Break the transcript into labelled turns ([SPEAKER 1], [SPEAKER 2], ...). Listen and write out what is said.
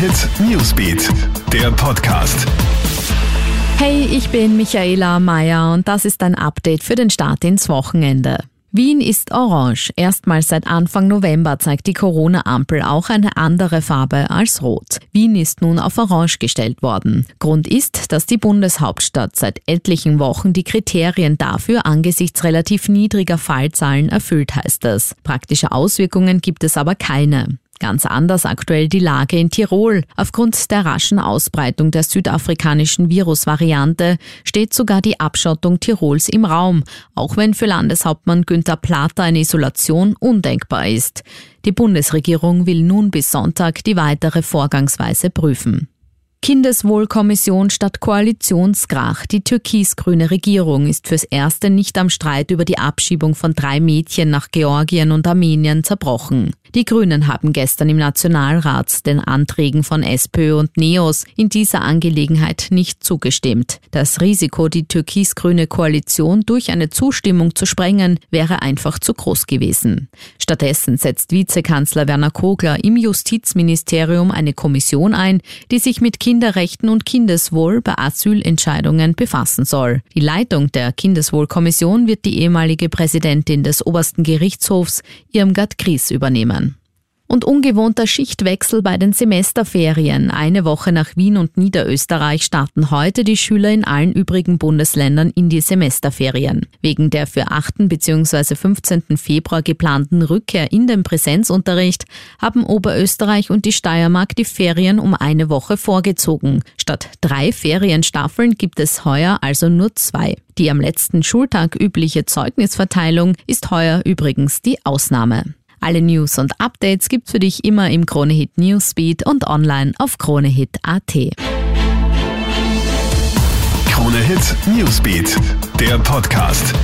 [SPEAKER 1] Hit Newsbeat, der Podcast.
[SPEAKER 2] Hey, ich bin Michaela Mayer und das ist ein Update für den Start ins Wochenende. Wien ist orange. Erstmals seit Anfang November zeigt die Corona-Ampel auch eine andere Farbe als rot. Wien ist nun auf orange gestellt worden. Grund ist, dass die Bundeshauptstadt seit etlichen Wochen die Kriterien dafür angesichts relativ niedriger Fallzahlen erfüllt, heißt es. Praktische Auswirkungen gibt es aber keine. Ganz anders aktuell die Lage in Tirol. Aufgrund der raschen Ausbreitung der südafrikanischen Virusvariante steht sogar die Abschottung Tirols im Raum, auch wenn für Landeshauptmann Günther Plater eine Isolation undenkbar ist. Die Bundesregierung will nun bis Sonntag die weitere Vorgangsweise prüfen. Kindeswohlkommission statt Koalitionskrach. Die türkis-grüne Regierung ist fürs Erste nicht am Streit über die Abschiebung von drei Mädchen nach Georgien und Armenien zerbrochen. Die Grünen haben gestern im Nationalrat den Anträgen von SPÖ und NEOS in dieser Angelegenheit nicht zugestimmt. Das Risiko, die türkis-grüne Koalition durch eine Zustimmung zu sprengen, wäre einfach zu groß gewesen. Stattdessen setzt Vizekanzler Werner Kogler im Justizministerium eine Kommission ein, die sich mit Kinderrechten und Kindeswohl bei Asylentscheidungen befassen soll. Die Leitung der Kindeswohlkommission wird die ehemalige Präsidentin des obersten Gerichtshofs Irmgard Gries übernehmen. Und ungewohnter Schichtwechsel bei den Semesterferien. Eine Woche nach Wien und Niederösterreich starten heute die Schüler in allen übrigen Bundesländern in die Semesterferien. Wegen der für 8. bzw. 15. Februar geplanten Rückkehr in den Präsenzunterricht haben Oberösterreich und die Steiermark die Ferien um eine Woche vorgezogen. Statt drei Ferienstaffeln gibt es heuer also nur zwei. Die am letzten Schultag übliche Zeugnisverteilung ist heuer übrigens die Ausnahme. Alle News und Updates gibt's für dich immer im Kronehit Newsbeat und online auf kronehit.at.
[SPEAKER 1] Kronehit Newsbeat, der Podcast.